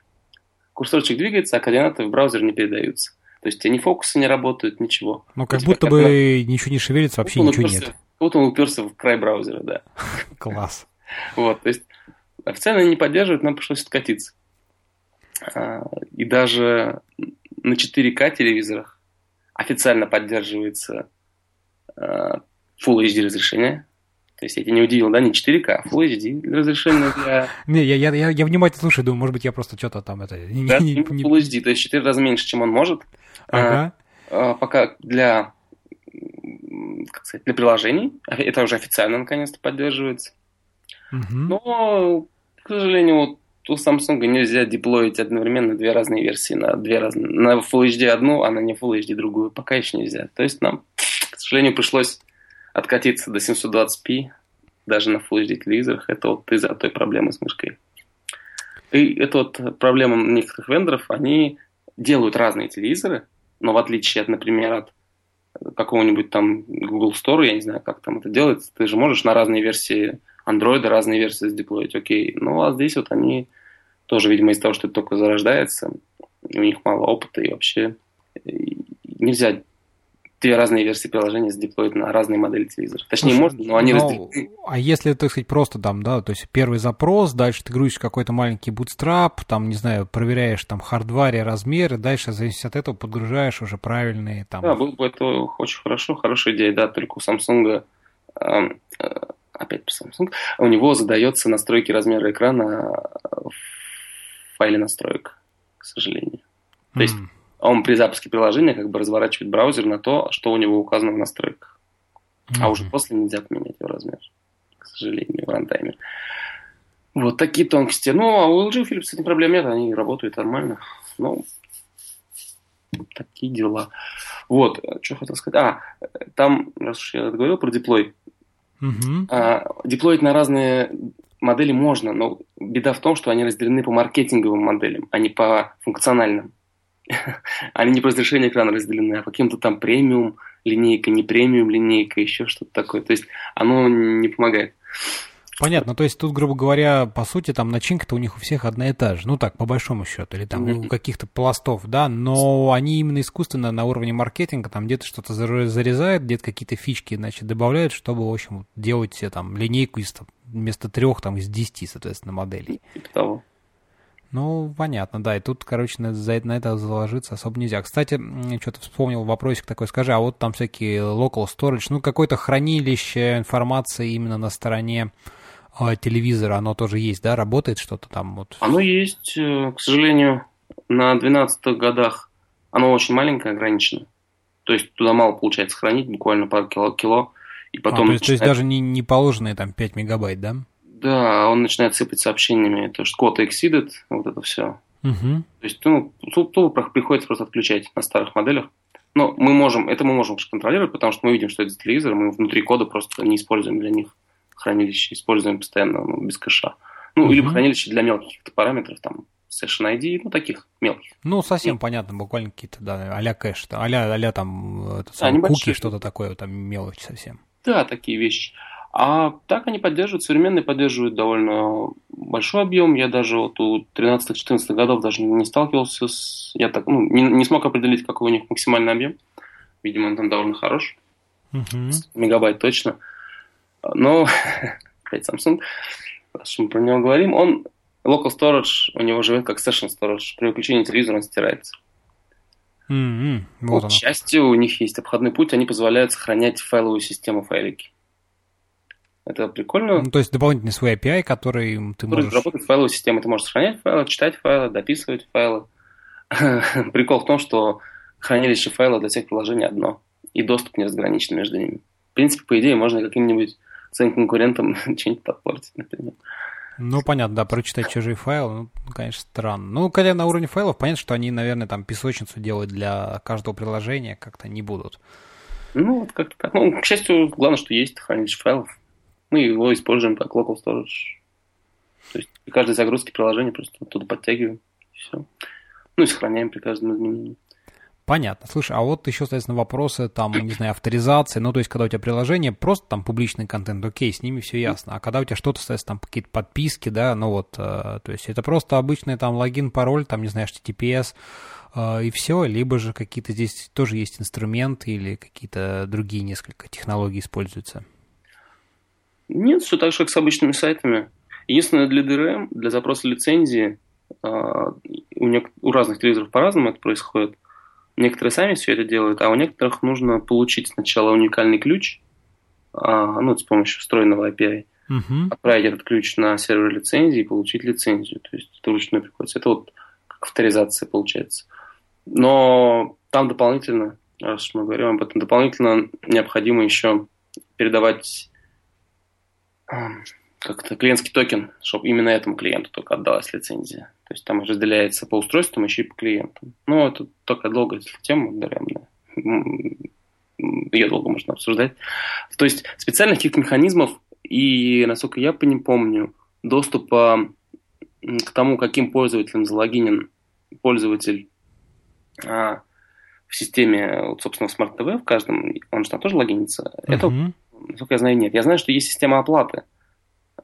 Курсорчик двигается, а координаты в браузер не передаются. То есть ни фокусы не работают, ничего. Ну, как будто бы как... ничего не шевелится, вообще вот ничего уперся, нет. Вот он уперся в край браузера, да. Класс. Вот, то есть официально не поддерживают, нам пришлось откатиться. А, и даже на 4К телевизорах официально поддерживается а, Full HD разрешение. То есть я тебя не удивил, да, не 4К, а Full HD разрешение для... Не, я, я, я, я внимательно слушаю, думаю, может быть, я просто что-то там это... Да, не, не, Full HD, то есть 4 раза меньше, чем он может. Ага. А, а, пока для, как сказать, для приложений, это уже официально наконец-то поддерживается. Угу. Но, к сожалению, вот у Samsung нельзя деплоить одновременно две разные версии на две разные, на Full HD одну, а на не Full HD другую. Пока еще нельзя. То есть нам, к сожалению, пришлось откатиться до 720p даже на Full HD телевизорах, это вот из-за той проблемы с мышкой. И это вот проблема некоторых вендоров, они делают разные телевизоры, но в отличие от, например, от какого-нибудь там Google Store, я не знаю, как там это делается, ты же можешь на разные версии Android разные версии задеплоить, окей. Ну, а здесь вот они тоже, видимо, из-за того, что это только зарождается, у них мало опыта и вообще нельзя две разные версии приложения задеплоить на разные модели телевизоров. Точнее, Слушай, можно, но они но, разделены. А если, так сказать, просто там, да, то есть первый запрос, дальше ты грузишь какой-то маленький bootstrap, там, не знаю, проверяешь там хардваре размеры, дальше, зависит от этого, подгружаешь уже правильные там... Да, было бы это очень хорошо, хорошая идея, да, только у Samsung, э, э, опять про Samsung, у него задается настройки размера экрана в файле настроек, к сожалению. То mm. есть он при запуске приложения как бы разворачивает браузер на то, что у него указано в настройках. Mm-hmm. А уже после нельзя поменять его размер, к сожалению, в рантайме. Вот такие тонкости. Ну, а у LG Philips с этим проблем нет, они работают нормально. Ну, такие дела. Вот, что хотел сказать. А, там, раз уж я говорил про деплой. Mm-hmm. А, деплоить на разные модели можно, но беда в том, что они разделены по маркетинговым моделям, а не по функциональным. Они не по разрешению экрана разделены, а по каким-то там премиум линейка, не премиум линейка, еще что-то такое. То есть оно не помогает. Понятно, то есть тут, грубо говоря, по сути, там начинка-то у них у всех одна и та же, ну так, по большому счету, или там mm-hmm. у каких-то пластов, да, но они именно искусственно на уровне маркетинга там где-то что-то зарезают, где-то какие-то фички, значит, добавляют, чтобы, в общем, делать себе там линейку из, там, вместо трех, там, из десяти, соответственно, моделей. Типа того. Ну, понятно, да, и тут, короче, на, за, на это заложиться особо нельзя. Кстати, что-то вспомнил вопросик такой, скажи, а вот там всякие local storage, ну, какое-то хранилище информации именно на стороне телевизора, оно тоже есть, да, работает что-то там? Вот? Оно есть, э, к сожалению, на 12 годах оно очень маленькое, ограничено. То есть туда мало получается хранить, буквально пару кило, кило и потом... А, то, есть, то есть даже не, не положенные там 5 мегабайт, да? Да, он начинает сыпать сообщениями, то что код exceeded, вот это все. Угу. То есть, ну, тут приходится просто отключать на старых моделях. Но мы можем, это мы можем контролировать, потому что мы видим, что это телевизор, мы внутри кода просто не используем для них хранилище, используем постоянно ну, без кэша. Ну, угу. или хранилище для мелких параметров, там, Session ID, ну, таких мелких. Ну, совсем и... понятно, буквально какие-то, да, а-ля кэш, а-ля, а там, это, сам, а, куки, что-то такое, там, мелочь совсем. Да, такие вещи. А так они поддерживают, современные поддерживают довольно большой объем. Я даже вот у 13-14 годов даже не сталкивался с... Я так, ну, не, не смог определить, какой у них максимальный объем. Видимо, он там довольно хорош. Uh-huh. Мегабайт точно. Но, опять Samsung, раз мы про него говорим, он local storage у него живет как session storage. При выключении телевизора он стирается. Mm-hmm. Вот, вот к счастью, у них есть обходной путь, они позволяют сохранять файловую систему файлики. Это прикольно. Ну, то есть дополнительный свой API, который ты который можешь... работает файловой системой. Ты можешь сохранять файлы, читать файлы, дописывать файлы. Прикол в том, что хранилище файлов для всех приложений одно. И доступ не разграничен между ними. В принципе, по идее, можно каким-нибудь своим конкурентам что-нибудь подпортить, например. Ну, понятно, да, прочитать чужие файлы, ну, конечно, странно. Ну, хотя на уровне файлов понятно, что они, наверное, там песочницу делать для каждого приложения как-то не будут. Ну, вот как-то так. Ну, к счастью, главное, что есть хранилище файлов. Мы его используем как local storage. То есть при каждой загрузке приложения просто оттуда подтягиваем. И все. Ну и сохраняем при каждом изменении. Понятно. Слушай, а вот еще, соответственно, вопросы, там, не знаю, авторизации, ну, то есть, когда у тебя приложение просто там публичный контент, окей, с ними все ясно, а когда у тебя что-то, соответственно, там какие-то подписки, да, ну вот, э, то есть, это просто обычный там логин, пароль, там, не знаю, HTTPS, э, и все, либо же какие-то здесь тоже есть инструменты или какие-то другие несколько технологий используются? Нет, все так же, как с обычными сайтами. Единственное, для DRM, для запроса лицензии, э, у, у разных телевизоров по-разному это происходит – Некоторые сами все это делают, а у некоторых нужно получить сначала уникальный ключ, а, ну, с помощью встроенного API, uh-huh. отправить этот ключ на сервер лицензии и получить лицензию. То есть это вручную приходится. Это вот как авторизация получается. Но там дополнительно, раз мы говорим об этом, дополнительно необходимо еще передавать как-то клиентский токен, чтобы именно этому клиенту только отдалась лицензия. То есть там разделяется по устройствам еще и по клиентам. Но это только долгая тема, наверное. Ее долго можно обсуждать. То есть специальных каких-то механизмов и, насколько я не помню, доступа к тому, каким пользователем залогинен пользователь а, в системе, вот, собственно, Smart TV, в каждом, он же там тоже логинится. Uh-huh. Это, насколько я знаю, нет. Я знаю, что есть система оплаты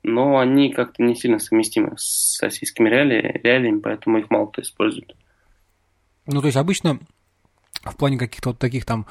но они как-то не сильно совместимы с российскими реалиями, реалиями поэтому их мало кто использует. Ну, то есть обычно в плане каких-то вот таких там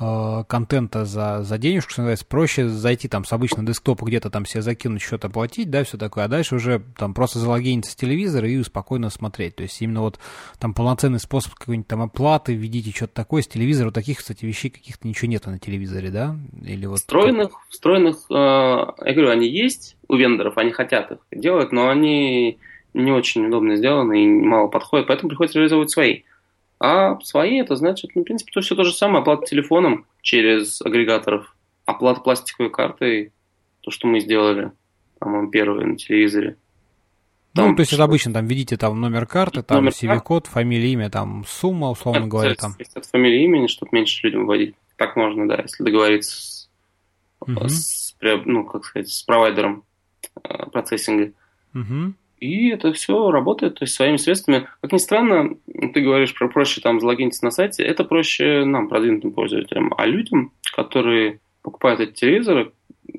э, контента за, за денежку, что называется, проще зайти там с обычного десктопа где-то там себе закинуть, что-то оплатить, да, все такое, а дальше уже там просто залогиниться с телевизора и спокойно смотреть. То есть именно вот там полноценный способ какой-нибудь там оплаты, введите что-то такое с телевизора. Вот таких, кстати, вещей каких-то ничего нету на телевизоре, да? Или вот встроенных, встроенных, э, я говорю, они есть у вендоров, они хотят их делать, но они не очень удобно сделаны и мало подходят, поэтому приходится реализовывать свои. А свои это значит, ну, в принципе, то все то же самое. Оплата телефоном через агрегаторов, оплата пластиковой картой, то, что мы сделали, по-моему, первые на телевизоре. Ну, там, ну, то есть это обычно там видите там номер карты, там CV-код, фамилия, имя, там сумма, условно это, говоря. Там. От фамилии имени, чтобы меньше людям вводить. Так можно, да, если договориться с, угу. с ну, как сказать, с провайдером э, процессинга. Угу. И это все работает, то есть своими средствами. Как ни странно, ты говоришь про проще там залогиниться на сайте, это проще нам, продвинутым пользователям. А людям, которые покупают эти телевизоры,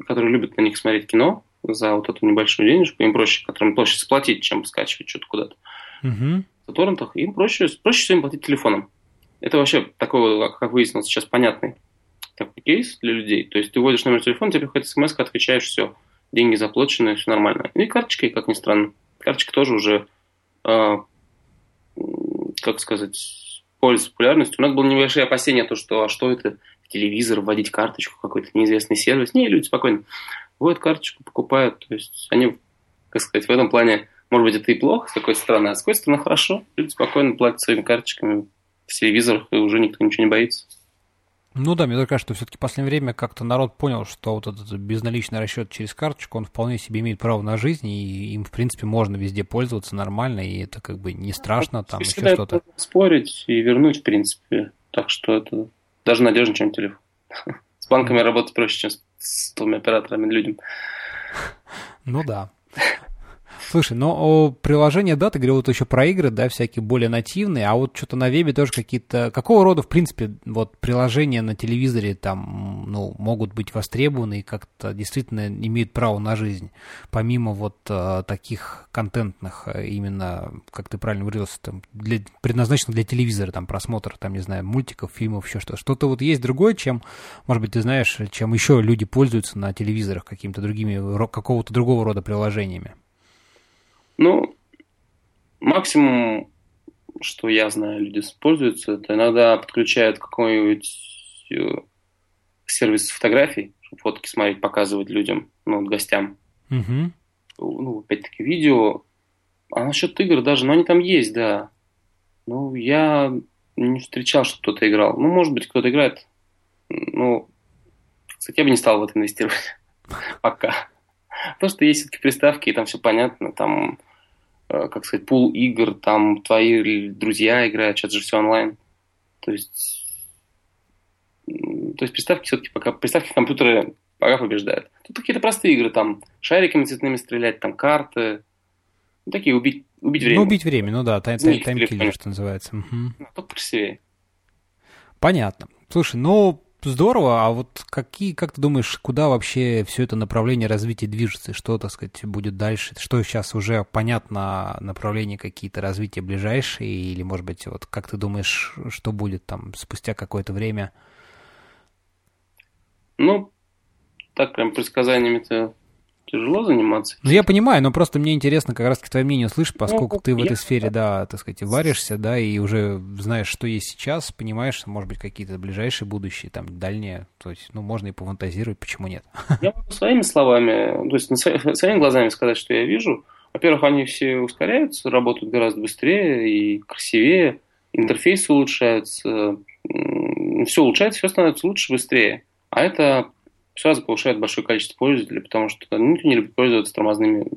которые любят на них смотреть кино за вот эту небольшую денежку, им проще, которым проще сплатить, чем скачивать что-то куда-то. Угу. В торрентах им проще, проще всего им платить телефоном. Это вообще такой, как выяснилось, сейчас понятный такой кейс для людей. То есть ты вводишь номер телефона, тебе приходит смс, отвечаешь, все, деньги заплачены, все нормально. И карточкой, как ни странно. Карточка тоже уже, э, как сказать, пользуется популярностью. У нас было небольшие опасения, то, что а что это, телевизор вводить карточку, какой-то неизвестный сервис. Не, люди спокойно вводят карточку, покупают. То есть они, как сказать, в этом плане, может быть, это и плохо с какой стороны, а с какой стороны хорошо. Люди спокойно платят своими карточками в телевизорах, и уже никто ничего не боится. Ну да, мне кажется, что все-таки в последнее время как-то народ понял, что вот этот безналичный расчет через карточку, он вполне себе имеет право на жизнь, и им, в принципе, можно везде пользоваться нормально, и это как бы не страшно, там еще что-то. спорить и вернуть, в принципе. Так что это даже надежнее, чем телефон. С банками работать проще, чем с двумя операторами людям. Ну да. Слушай, но приложение, да, ты говорил вот еще про игры, да, всякие более нативные, а вот что-то на вебе тоже какие-то... Какого рода, в принципе, вот приложения на телевизоре там, ну, могут быть востребованы и как-то действительно имеют право на жизнь, помимо вот э, таких контентных, э, именно, как ты правильно выразился, там, для, предназначенных для телевизора, там, просмотр, там, не знаю, мультиков, фильмов, еще что-то. Что-то вот есть другое, чем, может быть, ты знаешь, чем еще люди пользуются на телевизорах какими-то другими, какого-то другого рода приложениями? Ну, максимум, что я знаю, люди используются, это иногда подключают какой-нибудь э, сервис фотографий, чтобы фотки смотреть, показывать людям, ну, гостям. Угу. Ну, опять-таки, видео. А насчет игр даже, ну, они там есть, да. Ну, я не встречал, что кто-то играл. Ну, может быть, кто-то играет. Ну, кстати, я бы не стал в это инвестировать. Пока. Потому что есть все-таки приставки, и там все понятно, там, как сказать, пул игр, там твои друзья играют, сейчас же все онлайн. То есть, то есть приставки все-таки пока, приставки компьютеры пока побеждают. Тут какие-то простые игры, там шариками цветными стрелять, там карты, ну, такие убить, убить время. Ну, убить время, ну да, тайм, тайм, таймкиллер, что называется. Угу. Ну, только красивее. Понятно. Слушай, ну, Здорово, а вот какие, как ты думаешь, куда вообще все это направление развития движется? Что, так сказать, будет дальше? Что сейчас уже понятно, направления какие-то развития ближайшие? Или, может быть, вот как ты думаешь, что будет там спустя какое-то время? Ну, так прям предсказаниями-то тяжело заниматься. Ну, я понимаю, но просто мне интересно как раз-таки твое мнение услышать, поскольку ну, ты в этой сфере, да, так сказать, варишься, да, и уже знаешь, что есть сейчас, понимаешь, может быть, какие-то ближайшие будущие, там, дальние, то есть, ну, можно и пофантазировать, почему нет. Я могу своими словами, то есть, своими глазами сказать, что я вижу. Во-первых, они все ускоряются, работают гораздо быстрее и красивее, интерфейсы улучшаются, все улучшается, все становится лучше, быстрее. А это сразу повышает большое количество пользователей, потому что ну, никто не любит пользоваться тормозными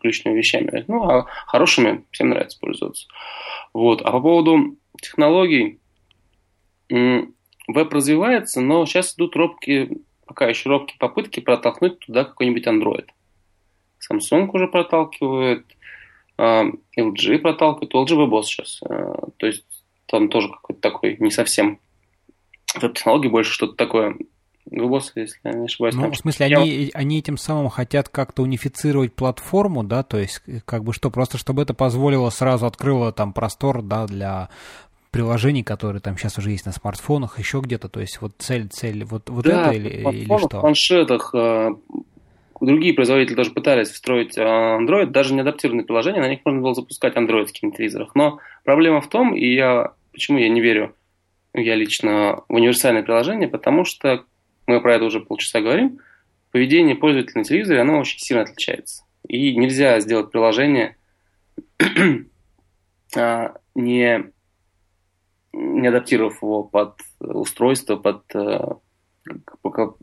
ключными вещами. Ну, а хорошими всем нравится пользоваться. Вот. А по поводу технологий, веб развивается, но сейчас идут робкие, пока еще робкие попытки протолкнуть туда какой-нибудь Android. Samsung уже проталкивает, а, LG проталкивает, LG WebOS сейчас. А, то есть там тоже какой-то такой не совсем веб-технологии, больше что-то такое Глубоко, если я не ошибаюсь. Ну, в смысле, я... они, они этим самым хотят как-то унифицировать платформу, да, то есть, как бы что, просто чтобы это позволило, сразу открыло там простор, да, для приложений, которые там сейчас уже есть на смартфонах, еще где-то, то есть вот цель, цель, вот, вот да, это или, или что? в планшетах, э, другие производители тоже пытались встроить э, Android, даже не адаптированные приложения, на них можно было запускать Android в телевизорах, но проблема в том, и я, почему я не верю, я лично в универсальное приложение, потому что мы про это уже полчаса говорим, поведение пользователя на телевизоре, оно очень сильно отличается. И нельзя сделать приложение, а, не, не адаптировав его под устройство, под... Э, то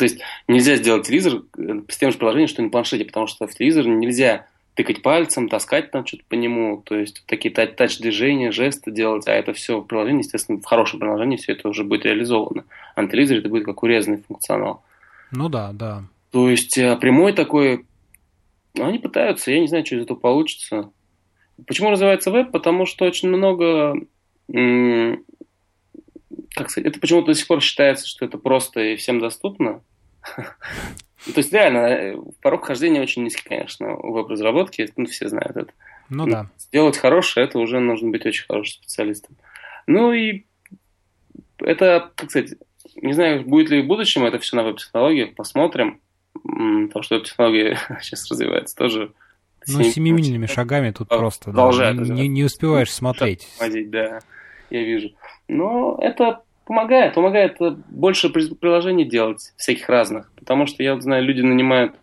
есть нельзя сделать телевизор с тем же приложением, что и на планшете, потому что в телевизор нельзя тыкать пальцем, таскать там что-то по нему, то есть такие тач-движения, жесты делать, а это все в приложении, естественно, в хорошем приложении все это уже будет реализовано. А на телевизоре это будет как урезанный функционал. Ну да, да. То есть а, прямой такой, ну, они пытаются, я не знаю, что из этого получится. Почему развивается веб? Потому что очень много, как сказать, это почему-то до сих пор считается, что это просто и всем доступно. Ну, то есть реально, э, порог хождения очень низкий, конечно, у веб-разработки, ну, все знают это. Ну да. Сделать хорошее, это уже нужно быть очень хорошим специалистом. Ну и это, как сказать, не знаю, будет ли в будущем это все на веб-технологиях, посмотрим. Потому что веб-технологии сейчас развиваются тоже. Ну, семимильными шагами тут просто да, не, не успеваешь смотреть. Возить, да, я вижу. Но это Помогает, помогает э, больше приложений делать, всяких разных. Потому что я знаю, люди нанимают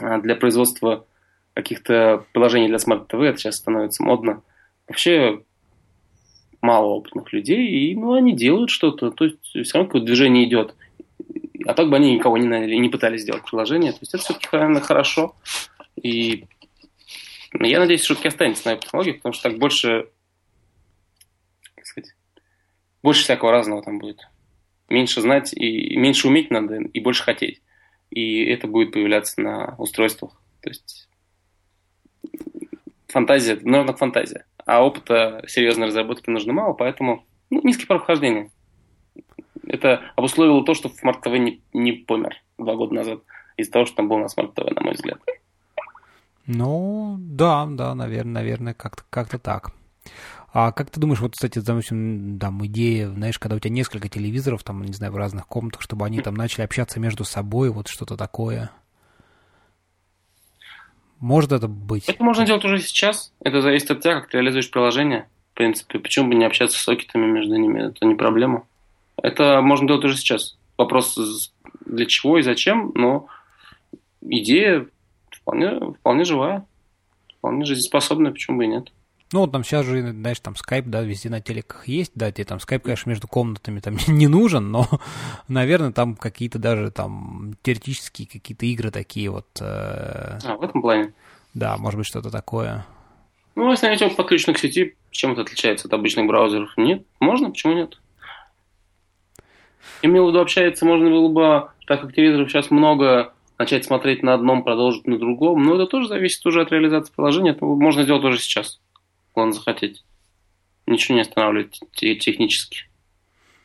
а, для производства каких-то приложений для смарт-ТВ, это сейчас становится модно. Вообще мало опытных людей, и ну, они делают что-то, то есть все равно какое-то движение идет. А так бы они никого не наняли, не пытались сделать приложение. То есть это все-таки наверное, хорошо. И я надеюсь, все-таки останется на этой технологии, потому что так больше больше всякого разного там будет. Меньше знать и меньше уметь надо, и больше хотеть. И это будет появляться на устройствах. То есть фантазия, нужна фантазия. А опыта серьезной разработки нужно мало, поэтому ну, низкий порог вхождения. Это обусловило то, что Smart TV не, не помер два года назад из-за того, что там был на Smart TV, на мой взгляд. Ну, да, да, наверное, наверное, как-то как так. А как ты думаешь, вот, кстати, допустим, там идея, знаешь, когда у тебя несколько телевизоров, там, не знаю, в разных комнатах, чтобы они там начали общаться между собой, вот что-то такое? Может это быть? Это можно делать уже сейчас. Это зависит от тебя, как ты реализуешь приложение. В принципе, почему бы не общаться с сокетами между ними? Это не проблема. Это можно делать уже сейчас. Вопрос для чего и зачем, но идея вполне, вполне живая, вполне жизнеспособная, почему бы и нет. Ну, вот там сейчас же, знаешь, там скайп, да, везде на телеках есть, да, тебе там скайп, конечно, между комнатами там не нужен, но, наверное, там какие-то даже там теоретические какие-то игры такие вот. Э... А, в этом плане? Да, может быть, что-то такое. Ну, если найдем подключен к сети, чем это отличается от обычных браузеров? Нет? Можно? Почему нет? В виду, общается можно было бы, так как телевизоров сейчас много, начать смотреть на одном, продолжить на другом. Но это тоже зависит уже от реализации приложения. Это можно сделать уже сейчас он захотеть. Ничего не останавливает технически.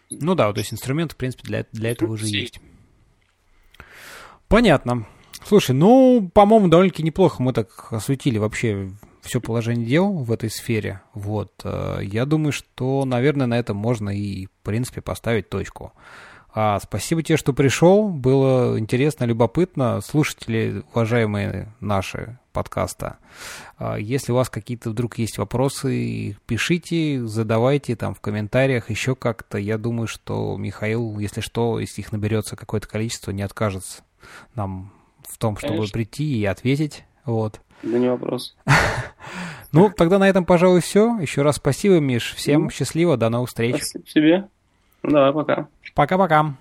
Ну да, то есть инструмент, в принципе, для, для этого уже есть. Понятно. Слушай, ну, по-моему, довольно-таки неплохо мы так осветили вообще все положение дел в этой сфере. Вот. Э, я думаю, что, наверное, на этом можно и, в принципе, поставить точку. А, спасибо тебе, что пришел. Было интересно, любопытно. Слушатели, уважаемые наши подкаста, а, если у вас какие-то вдруг есть вопросы, пишите, задавайте там в комментариях еще как-то. Я думаю, что Михаил, если что, если их наберется какое-то количество, не откажется нам в том, чтобы Конечно. прийти и ответить. Вот. Да не вопрос. Ну, тогда на этом, пожалуй, все. Еще раз спасибо, Миш. Всем счастливо, до новых встреч. Спасибо тебе. Ну, давай, пока. Пока-пока.